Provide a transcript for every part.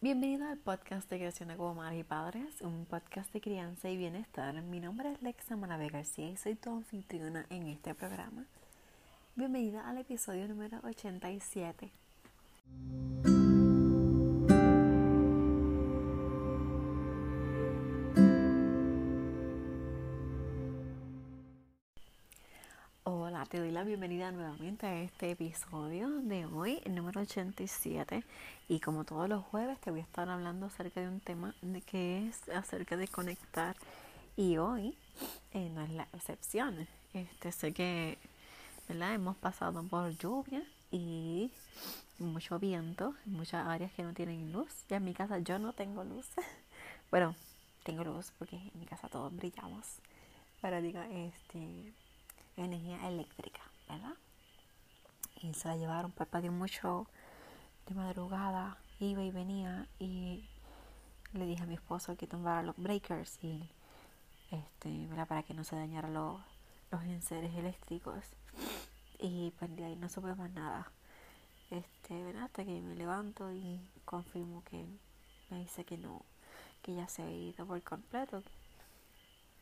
Bienvenido al podcast de Creación de como Madres y Padres, un podcast de crianza y bienestar. Mi nombre es Lexa Manave García y soy tu anfitriona en este programa. Bienvenida al episodio número 87. Te doy la bienvenida nuevamente a este episodio de hoy, el número 87. Y como todos los jueves, te voy a estar hablando acerca de un tema de que es acerca de conectar. Y hoy eh, no es la excepción. Este, sé que ¿verdad? hemos pasado por lluvia y mucho viento en muchas áreas que no tienen luz. Ya en mi casa yo no tengo luz. bueno, tengo luz porque en mi casa todos brillamos. Pero digo, este energía eléctrica, ¿verdad? Y se la llevaron para mucho de madrugada, iba y venía y le dije a mi esposo que tumbara los breakers y este, ¿verdad? para que no se dañaran los, los enseres eléctricos. Y pues de ahí no supe más nada. Este, ¿verdad? Hasta que me levanto y confirmo que me dice que no, que ya se ha ido por completo.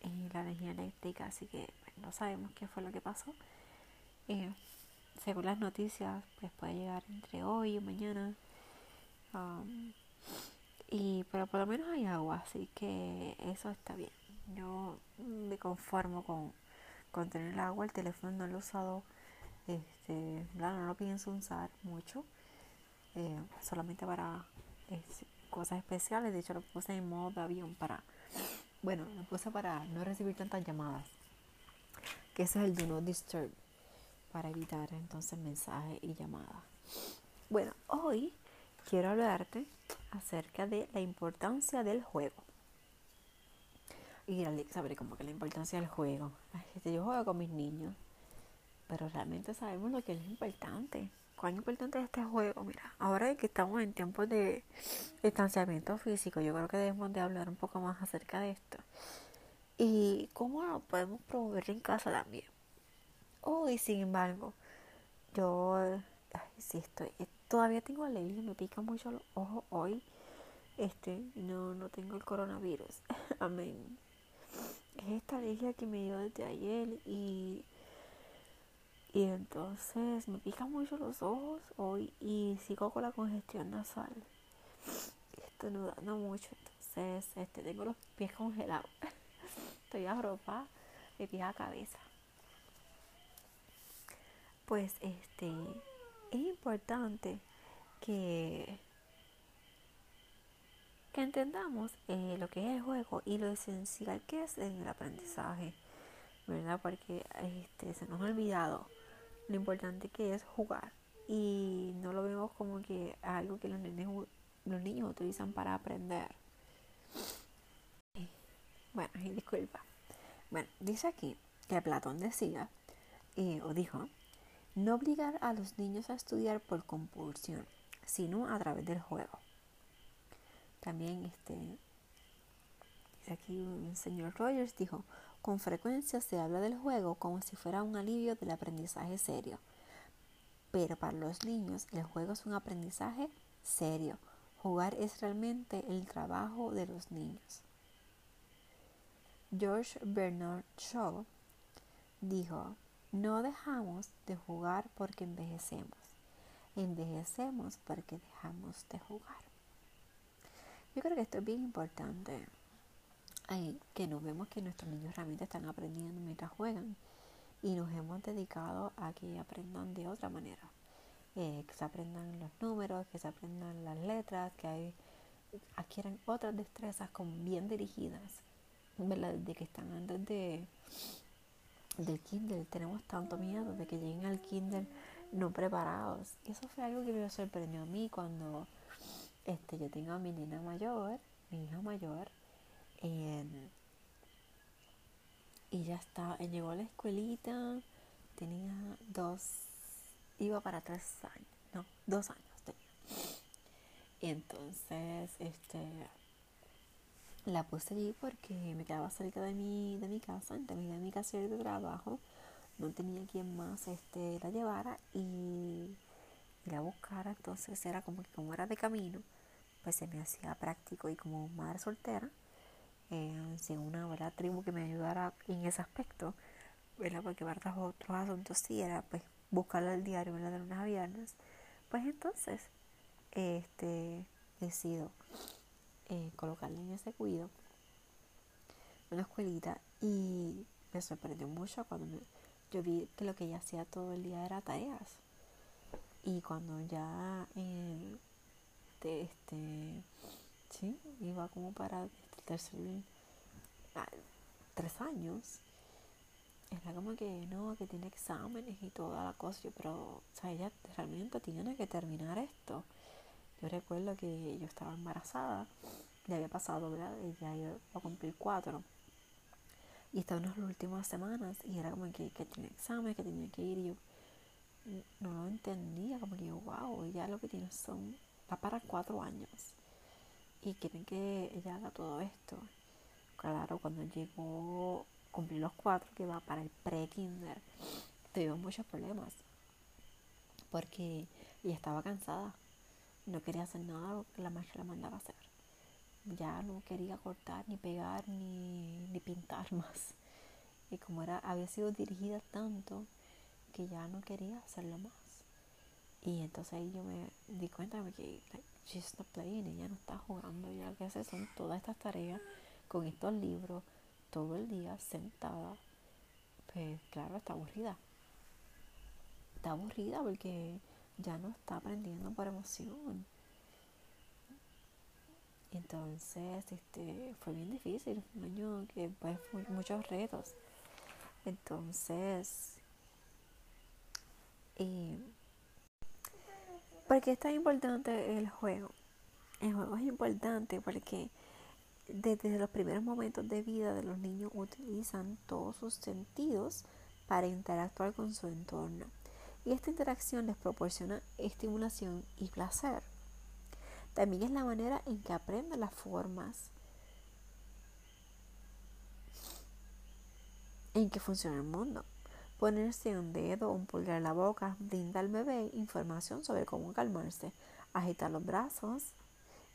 Y la energía eléctrica, así que no sabemos qué fue lo que pasó. Eh, según las noticias, pues puede llegar entre hoy y mañana. Um, y pero por lo menos hay agua, así que eso está bien. Yo me conformo con, con tener el agua. El teléfono no lo he usado, este, no lo pienso usar mucho. Eh, solamente para cosas especiales. De hecho, lo puse en modo de avión para, bueno, lo puse para no recibir tantas llamadas que ese es el do not disturb para evitar entonces mensajes y llamadas. Bueno, hoy quiero hablarte acerca de la importancia del juego. Y sabré como que la importancia del juego. Yo juego con mis niños, pero realmente sabemos lo que es importante. ¿Cuán importante es este juego? Mira, ahora que estamos en tiempos de distanciamiento físico, yo creo que debemos de hablar un poco más acerca de esto y cómo podemos promover en casa también. Oh, y sin embargo, yo ay, sí estoy, eh, todavía tengo alergia, me pica mucho los ojos hoy. Este, no, no tengo el coronavirus. Amén. Es esta alergia que me dio desde ayer y y entonces me pica mucho los ojos hoy y sigo con la congestión nasal. Estoy nudando mucho, entonces este tengo los pies congelados. estoy ropa de pie a cabeza. Pues este es importante que, que entendamos eh, lo que es el juego y lo esencial que es en el aprendizaje, ¿verdad? Porque este, se nos ha olvidado lo importante que es jugar y no lo vemos como que algo que los, los niños utilizan para aprender. Bueno, disculpa. Bueno, dice aquí que Platón decía, eh, o dijo, no obligar a los niños a estudiar por compulsión, sino a través del juego. También este, dice aquí un señor Rogers dijo, con frecuencia se habla del juego como si fuera un alivio del aprendizaje serio. Pero para los niños el juego es un aprendizaje serio. Jugar es realmente el trabajo de los niños. George Bernard Shaw dijo, no dejamos de jugar porque envejecemos, envejecemos porque dejamos de jugar. Yo creo que esto es bien importante, que nos vemos que nuestros niños realmente están aprendiendo mientras juegan. Y nos hemos dedicado a que aprendan de otra manera, eh, que se aprendan los números, que se aprendan las letras, que hay, adquieran otras destrezas como bien dirigidas desde que están antes de del Kindle tenemos tanto miedo de que lleguen al Kindle no preparados. Y eso fue algo que me sorprendió a mí cuando este yo tengo a mi niña mayor mi hija mayor y ya está llegó a la escuelita tenía dos iba para tres años no dos años tenía y entonces este la puse allí porque me quedaba cerca de mi, de mi casa, de mi casa de trabajo. No tenía quien más este, la llevara y, la buscara. Entonces era como que como era de camino, pues se me hacía práctico y como madre soltera, eh, sin una ¿verdad? tribu que me ayudara en ese aspecto, ¿verdad? porque para otros asuntos sí era pues buscarla al diario ¿verdad? de lunes a viernes, pues entonces este decido eh, colocarle en ese cuido una escuelita y me sorprendió mucho cuando yo vi que lo que ella hacía todo el día era tareas y cuando ya eh, este sí iba como para tercer ah, tres años. Era como que no que tiene exámenes y toda la cosa. Pero o sea ella realmente tiene que terminar esto. Yo recuerdo que yo estaba embarazada. Le había pasado verdad ella iba a cumplir cuatro. Y estaba en las últimas semanas y era como que, que tenía exámenes que tenía que ir. Y yo no lo entendía, como que wow, ella lo que tiene son, va para cuatro años y quieren que ella haga todo esto. Claro, cuando llegó, cumplí los cuatro, que va para el pre-kinder, tuvimos muchos problemas porque ella estaba cansada, no quería hacer nada lo que la maestra la mandaba hacer. Ya no quería cortar, ni pegar, ni, ni pintar más. Y como era, había sido dirigida tanto, que ya no quería hacerlo más. Y entonces ahí yo me di cuenta de que she's not playing, ella no está jugando, ya que hace son todas estas tareas con estos libros todo el día sentada. Pues claro, está aburrida. Está aburrida porque ya no está aprendiendo por emoción. Entonces, este, fue bien difícil, un año que pues muchos retos. Entonces, y ¿Por qué es tan importante el juego? El juego es importante porque desde los primeros momentos de vida de los niños utilizan todos sus sentidos para interactuar con su entorno. Y esta interacción les proporciona estimulación y placer. También es la manera en que aprenden las formas en que funciona el mundo. Ponerse un dedo o un pulgar en la boca brinda al bebé información sobre cómo calmarse. Agitar los brazos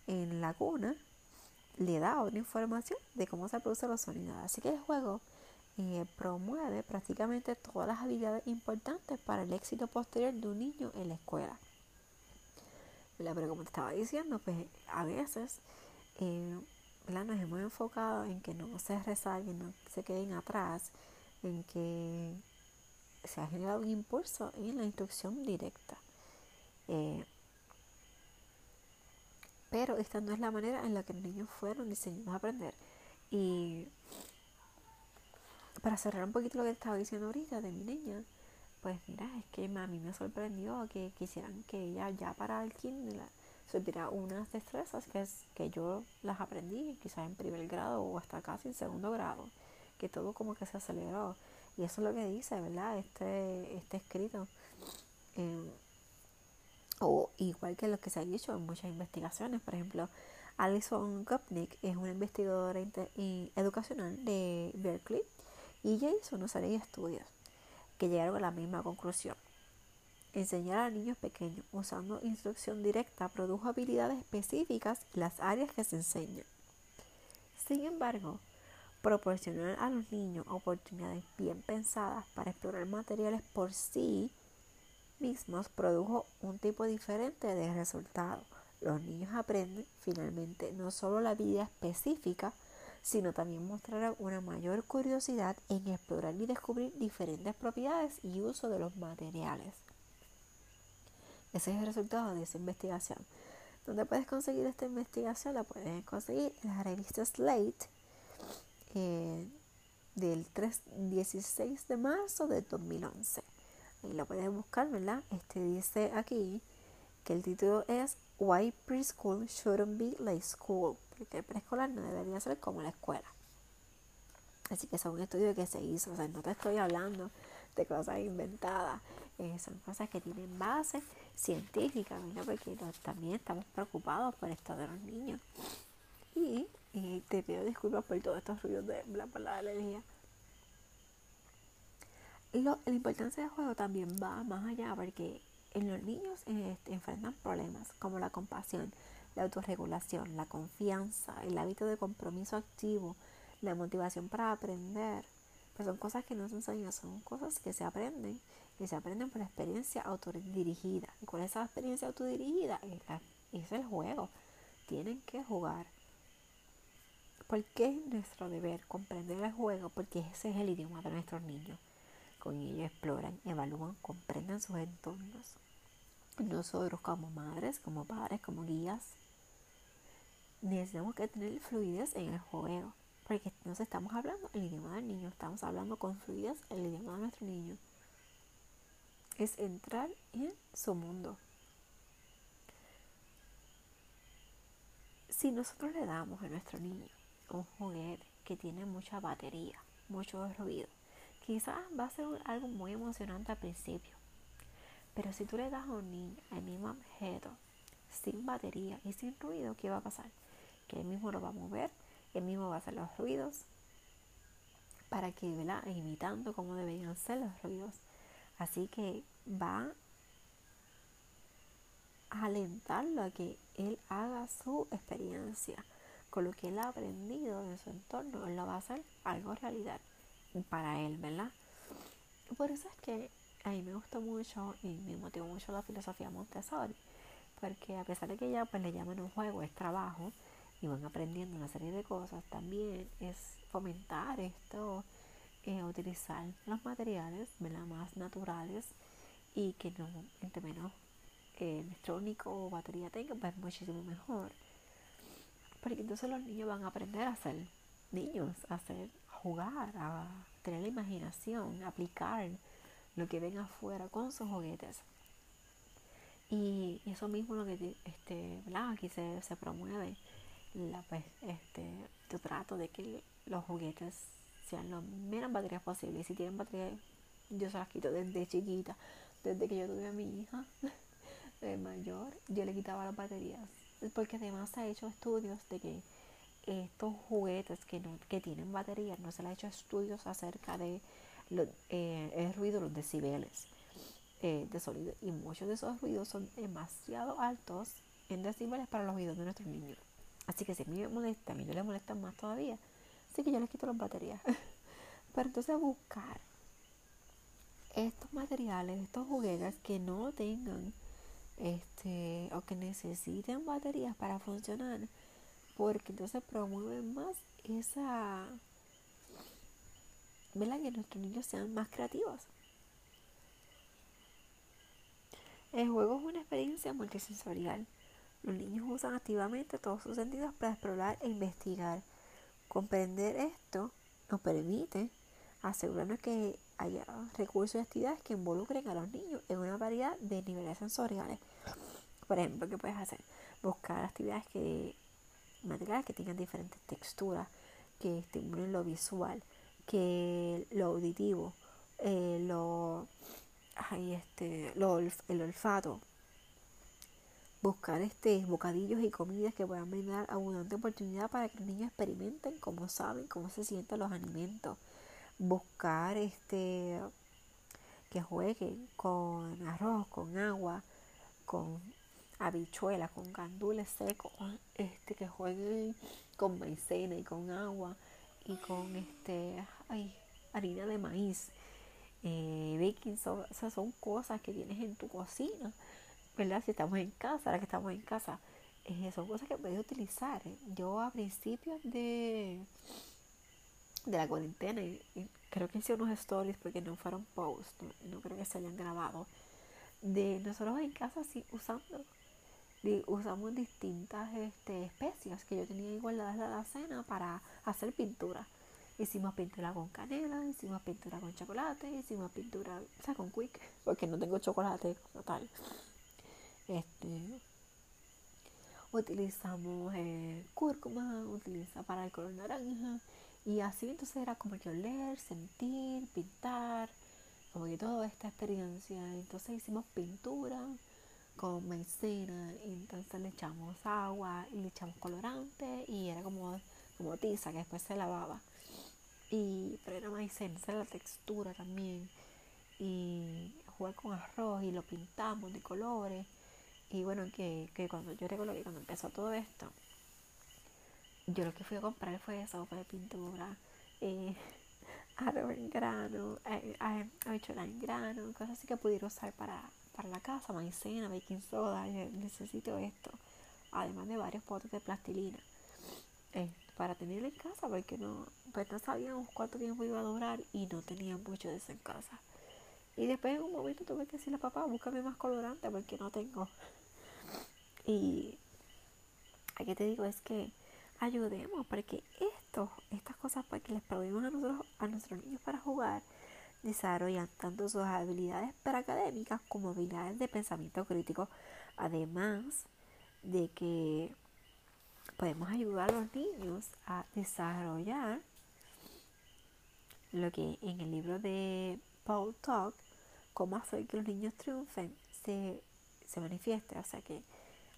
en la cuna le da otra información de cómo se producen los sonidos. Así que el juego eh, promueve prácticamente todas las habilidades importantes para el éxito posterior de un niño en la escuela. Pero como te estaba diciendo, pues a veces eh, nos hemos enfocado en que no se rezaguen, no se queden atrás, en que se ha generado un impulso en la instrucción directa. Eh, pero esta no es la manera en la que los niños fueron diseñados a aprender. Y para cerrar un poquito lo que estaba diciendo ahorita de mi niña, pues mira, es que a mí me sorprendió que quisieran que ella ya para el kinder supiera unas destrezas que, es, que yo las aprendí quizás en primer grado o hasta casi en segundo grado, que todo como que se aceleró. Y eso es lo que dice, ¿verdad? Este, este escrito. Eh, o igual que lo que se ha dicho en muchas investigaciones. Por ejemplo, Alison Gopnik es una investigadora educacional de Berkeley y ella hizo una serie estudios que llegaron a la misma conclusión. Enseñar a niños pequeños usando instrucción directa produjo habilidades específicas en las áreas que se enseñan. Sin embargo, proporcionar a los niños oportunidades bien pensadas para explorar materiales por sí mismos produjo un tipo diferente de resultado. Los niños aprenden finalmente no solo la vida específica, sino también mostrarán una mayor curiosidad en explorar y descubrir diferentes propiedades y uso de los materiales. Ese es el resultado de esa investigación. ¿Dónde puedes conseguir esta investigación? La puedes conseguir en la revista Slate eh, del 3, 16 de marzo de 2011. Ahí lo puedes buscar, ¿verdad? Este dice aquí que el título es Why Preschool Shouldn't Be Like School. Porque el preescolar no debería ser como la escuela. Así que es un estudio que se hizo. O sea, no te estoy hablando de cosas inventadas. Eh, son cosas que tienen base científica, ¿verdad? Porque también estamos preocupados por esto de los niños. Y y te pido disculpas por todos estos ruidos de la palabra alergia. Lo, la importancia del juego también va más allá porque en los niños este, enfrentan problemas como la compasión, la autorregulación, la confianza, el hábito de compromiso activo, la motivación para aprender. Pues son cosas que no se enseñan, son cosas que se aprenden y se aprenden por experiencia autodirigida. ¿Y cuál es esa experiencia autodirigida? Es, el juego. Tienen que jugar. ¿Por qué es nuestro deber comprender el juego? Porque ese es el idioma de nuestros niños. Con ellos exploran, evalúan, comprenden sus entornos. Nosotros como madres, como padres, como guías, necesitamos que tener fluidez en el juego. Porque nos estamos hablando el idioma del niño, estamos hablando con fluidez el idioma de nuestro niño. Es entrar en su mundo. Si nosotros le damos a nuestro niño un juguete que tiene mucha batería, mucho ruido, quizás va a ser algo muy emocionante al principio. Pero si tú le das a un niño el mismo objeto, sin batería y sin ruido, ¿qué va a pasar? Que él mismo lo va a mover, él mismo va a hacer los ruidos para que, ¿verdad? Imitando cómo deberían ser los ruidos. Así que va a alentarlo a que él haga su experiencia con lo que él ha aprendido en su entorno, él lo va a hacer algo realidad para él, ¿verdad? Por eso es que a mí me gustó mucho y me motivó mucho la filosofía Montessori, porque a pesar de que ya pues le llaman un juego, es trabajo y van aprendiendo una serie de cosas, también es fomentar esto, eh, utilizar los materiales ¿verdad? más naturales y que no, entre menos eh, electrónico o batería tenga, pues muchísimo mejor. Porque entonces los niños van a aprender a ser niños, a hacer, jugar, a tener la imaginación, a aplicar lo que ven afuera con sus juguetes. Y eso mismo lo que este, aquí se, se promueve, la, pues, este, tu trato de que los juguetes sean lo menos baterías posible. Y si tienen baterías, yo se las quito desde chiquita, desde que yo tuve a mi hija mayor, yo le quitaba las baterías porque además se ha hecho estudios de que estos juguetes que, no, que tienen baterías, no se le ha hecho estudios acerca de eh, el ruido, los decibeles eh, de sonido. Y muchos de esos ruidos son demasiado altos en decibeles para los oídos de nuestros niños. Así que si a mí me molesta, a mí no les molestan más todavía. Así que yo les quito las baterías. Pero entonces buscar estos materiales, estos juguetes que no tengan este, o que necesiten baterías para funcionar, porque entonces promueven más esa, ¿verdad? Que nuestros niños sean más creativos. El juego es una experiencia multisensorial. Los niños usan activamente todos sus sentidos para explorar e investigar. Comprender esto nos permite asegurarnos que haya recursos y actividades que involucren a los niños en una variedad de niveles sensoriales. Por ejemplo, ¿qué puedes hacer? Buscar actividades que materiales que tengan diferentes texturas, que estimulen lo visual, que lo auditivo, eh, lo, este, el olfato. Buscar este, bocadillos y comidas que puedan brindar abundante oportunidad para que los niños experimenten cómo saben, cómo se sienten los alimentos buscar este que jueguen con arroz, con agua, con habichuelas, con gandules secos, este que jueguen con maicena y con agua y con este ay, harina de maíz, eh, baking soda, esas son cosas que tienes en tu cocina, ¿verdad? Si estamos en casa, ahora que estamos en casa, eh, son cosas que puedes utilizar. Yo a principios de de la cuarentena y, creo que hice unos stories porque no fueron posts, no, creo que se hayan grabado, de nosotros en casa sí usando, usamos distintas este, especias que yo tenía igualadas de la cena para hacer pintura. Hicimos pintura con canela, hicimos pintura con chocolate, hicimos pintura, o sea, con quick, porque no tengo chocolate total. Este, utilizamos eh, cúrcuma, utiliza para el color naranja, y así entonces era como que oler, sentir, pintar, como que toda esta experiencia. Entonces hicimos pintura con maicena, y entonces le echamos agua y le echamos colorante y era como, como tiza que después se lavaba. Y, pero era maicena, esa era la textura también. Y jugué con arroz y lo pintamos de colores. Y bueno, que, que cuando yo recuerdo que cuando empezó todo esto, yo lo que fui a comprar fue sopa de pintura, eh, en grano, eh, habichuelas en grano, cosas así que pudiera usar para, para la casa, maicena, baking soda, necesito esto, además de varios potes de plastilina. Eh, para tener en casa porque no, pues no sabíamos cuánto tiempo iba a durar y no tenía mucho de eso en casa. Y después en un momento tuve que decirle a papá, búscame más colorante porque no tengo. Y aquí te digo es que ayudemos porque esto, estas cosas pues, que les proveemos a nosotros, a nuestros niños para jugar, desarrollan tanto sus habilidades para académicas como habilidades de pensamiento crítico, además de que podemos ayudar a los niños a desarrollar lo que en el libro de Paul Talk, cómo hacer que los niños triunfen, se, se manifieste. O sea que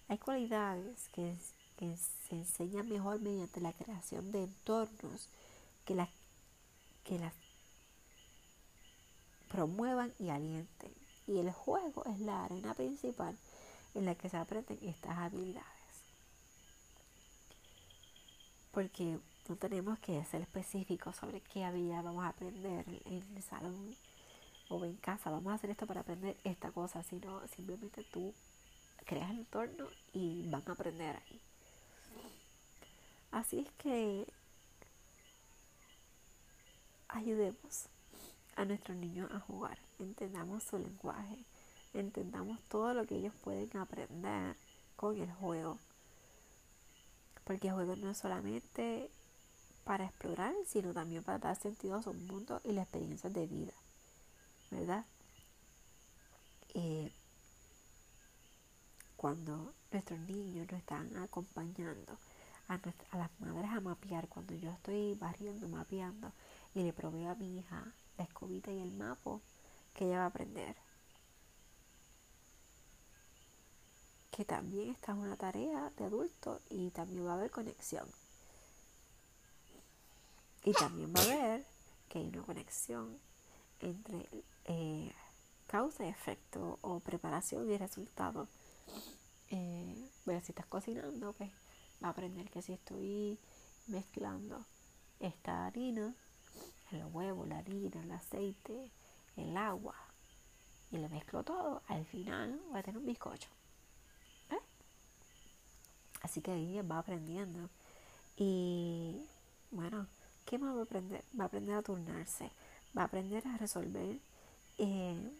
hay cualidades que, se enseñan mejor mediante la creación de entornos que las, que las promuevan y alienten. Y el juego es la arena principal en la que se aprenden estas habilidades porque no tenemos que ser específicos sobre qué habilidad vamos a aprender en el salón o en casa. Vamos a hacer esto para aprender esta cosa, sino simplemente tú creas el entorno y van a aprender ahí. Así es que ayudemos a nuestros niños a jugar, entendamos su lenguaje, entendamos todo lo que ellos pueden aprender con el juego. Porque el juego no es solamente para explorar, sino también para dar sentido a su mundo y las experiencias de vida, ¿verdad? Eh, cuando nuestros niños nos están acompañando a, las madres a mapear, cuando yo estoy barriendo, mapeando, y le proveo a mi hija la escobita y el mapa, que ella va a aprender. que también está en una tarea de adulto y también va a haber conexión. Y también va a haber que hay una conexión entre eh, causa y efecto o preparación y resultado. Eh, si estás cocinando, pues va a aprender que si estoy mezclando esta harina, el huevo, la harina, el aceite, el agua, y le mezclo todo, al final va a tener un bizcocho. Así que ahí va aprendiendo. Y bueno, ¿qué más va a aprender? Va a aprender a turnarse, va a aprender a resolver eh,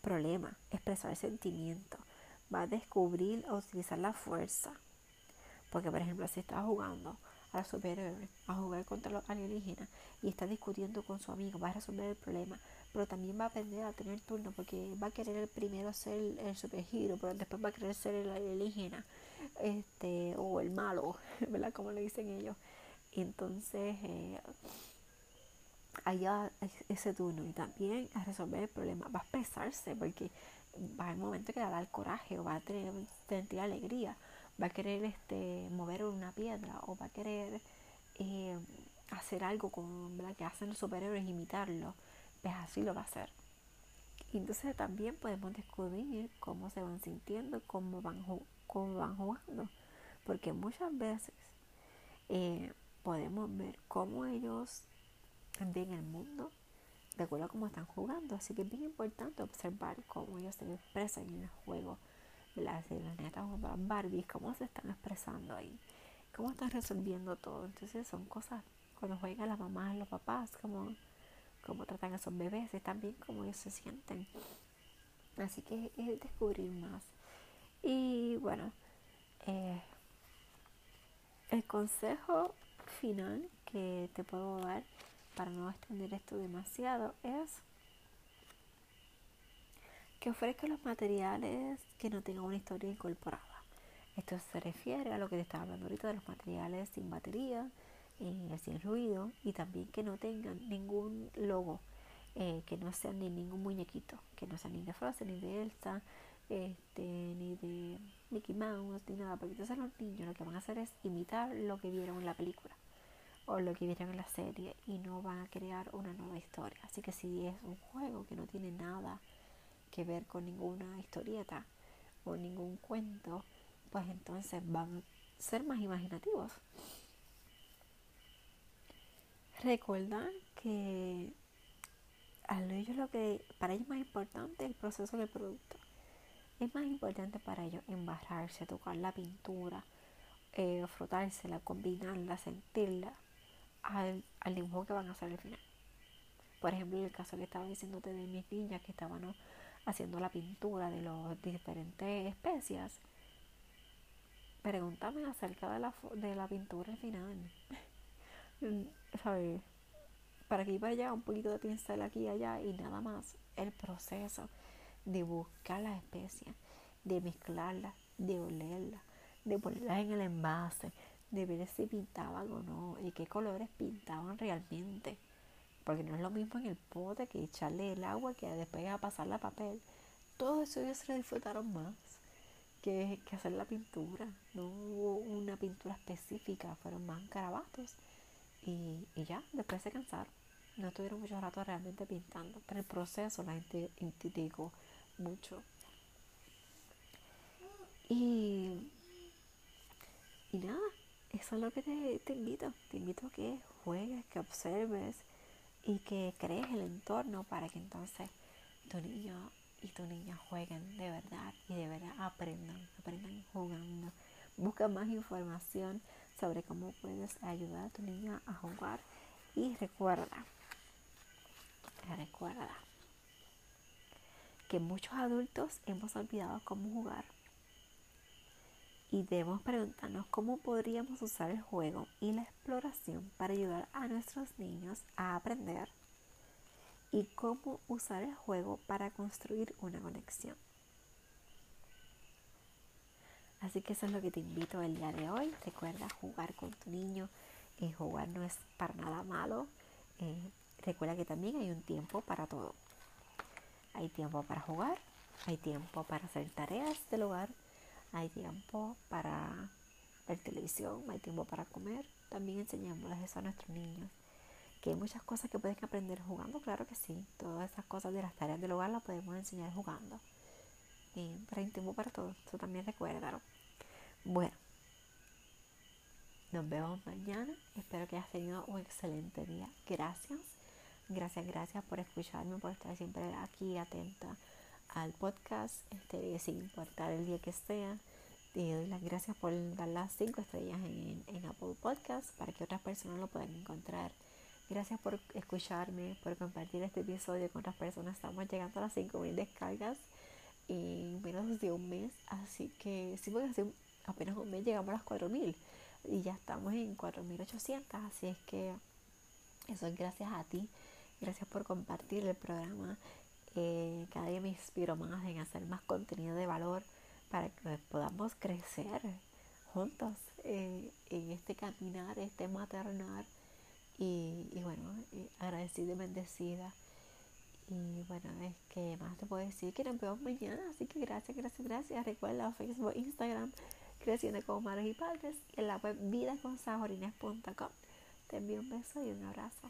problemas, expresar sentimientos, va a descubrir o utilizar la fuerza. Porque, por ejemplo, si está jugando a los superhéroes, a jugar contra los alienígenas y está discutiendo con su amigo, va a resolver el problema, pero también va a aprender a tener turno porque va a querer el primero ser el, el superhero, pero después va a querer ser el alienígena este, o el malo, ¿verdad? Como le dicen ellos. Entonces, eh, allá ese turno y también a resolver el problema. Va a expresarse porque va haber momento que va a dar coraje o va a tener, sentir alegría. Va a querer este, mover una piedra o va a querer eh, hacer algo con ¿verdad? que hacen los superhéroes, imitarlo. Pues así lo va a hacer. Y entonces también podemos descubrir cómo se van sintiendo, cómo van cómo van jugando. Porque muchas veces eh, podemos ver cómo ellos ven el mundo de acuerdo a cómo están jugando. Así que es bien importante observar cómo ellos se expresan en el juego. Las netas o las Barbies, cómo se están expresando ahí, cómo están resolviendo todo. Entonces son cosas, cuando juegan las mamás y los papás, cómo, cómo tratan a esos bebés y también cómo ellos se sienten. Así que es descubrir más. Y bueno, eh, el consejo final que te puedo dar para no extender esto demasiado es que ofrezca los materiales que no tengan una historia incorporada. Esto se refiere a lo que te estaba hablando ahorita de los materiales sin batería, eh, sin ruido y también que no tengan ningún logo, eh, que no sean ni ningún muñequito, que no sean ni de Frozen ni de Elsa, este, ni de Mickey Mouse, ni nada, porque entonces los niños lo que van a hacer es imitar lo que vieron en la película o lo que vieron en la serie y no van a crear una nueva historia. Así que si es un juego que no tiene nada que ver con ninguna historieta o ningún cuento, pues entonces van a ser más imaginativos. Recuerda que a ellos lo que para ellos es más importante el proceso del producto. Es más importante para ellos embarrarse, tocar la pintura, eh, frotársela, combinarla, sentirla al, al dibujo que van a hacer al final. Por ejemplo, el caso que estaba diciéndote de mis niñas que estaban haciendo la pintura de las diferentes especias. Pregúntame acerca de la, de la pintura al final. ¿Sabes? Para que iba allá un poquito de pincel aquí y allá y nada más. El proceso de buscar las especias, de mezclarlas, de olerlas, de ponerlas en el envase, de ver si pintaban o no y qué colores pintaban realmente porque no es lo mismo en el pote que echarle el agua que después a pasarle a papel. Todo eso ellos se lo disfrutaron más que, que hacer la pintura. No hubo una pintura específica, fueron más carabatos. Y, y ya, después se cansaron. No estuvieron mucho rato realmente pintando, pero el proceso la gente indicó mucho. Y, y nada, eso es lo que te, te invito. Te invito a que juegues, que observes, y que crees el entorno para que entonces tu niño y tu niña jueguen de verdad y de verdad aprendan, aprendan jugando. Busca más información sobre cómo puedes ayudar a tu niña a jugar y recuerda, recuerda que muchos adultos hemos olvidado cómo jugar y debemos preguntarnos cómo podríamos usar el juego y la exploración para ayudar a nuestros niños a aprender y cómo usar el juego para construir una conexión. Así que eso es lo que te invito el día de hoy. Recuerda jugar con tu niño. Eh, jugar no es para nada malo. Eh, recuerda que también hay un tiempo para todo. Hay tiempo para jugar, hay tiempo para hacer tareas del hogar hay tiempo para ver televisión, hay tiempo para comer. También enseñémosles eso a nuestros niños. Que hay muchas cosas que pueden aprender jugando, claro que sí. Todas esas cosas de las tareas del hogar las podemos enseñar jugando. pero hay tiempo para todo. Eso también recuérdalo. Bueno, nos vemos mañana. Espero que hayas tenido un excelente día. Gracias. Gracias, gracias por escucharme, por estar siempre aquí atenta al podcast, este, sin importar el día que sea. Te doy las gracias por dar las 5 estrellas en, en, Apple Podcast para que otras personas lo puedan encontrar. Gracias por escucharme, por compartir este episodio con otras personas. Estamos llegando a las 5.000 descargas en menos de un mes. Así que, sí, porque hace apenas un mes llegamos a las 4.000 y ya estamos en 4.800. Así es que eso es gracias a ti. Gracias por compartir el programa cada día me inspiro más en hacer más contenido de valor para que podamos crecer juntos eh, en este caminar, este maternar y, bueno, eh, agradecida y bendecida. Y bueno, es que más te puedo decir que nos vemos mañana, así que gracias, gracias, gracias. Recuerda Facebook, Instagram, Creciendo como Madres y Padres en la web vidaconsajorines.com. Te envío un beso y un abrazo.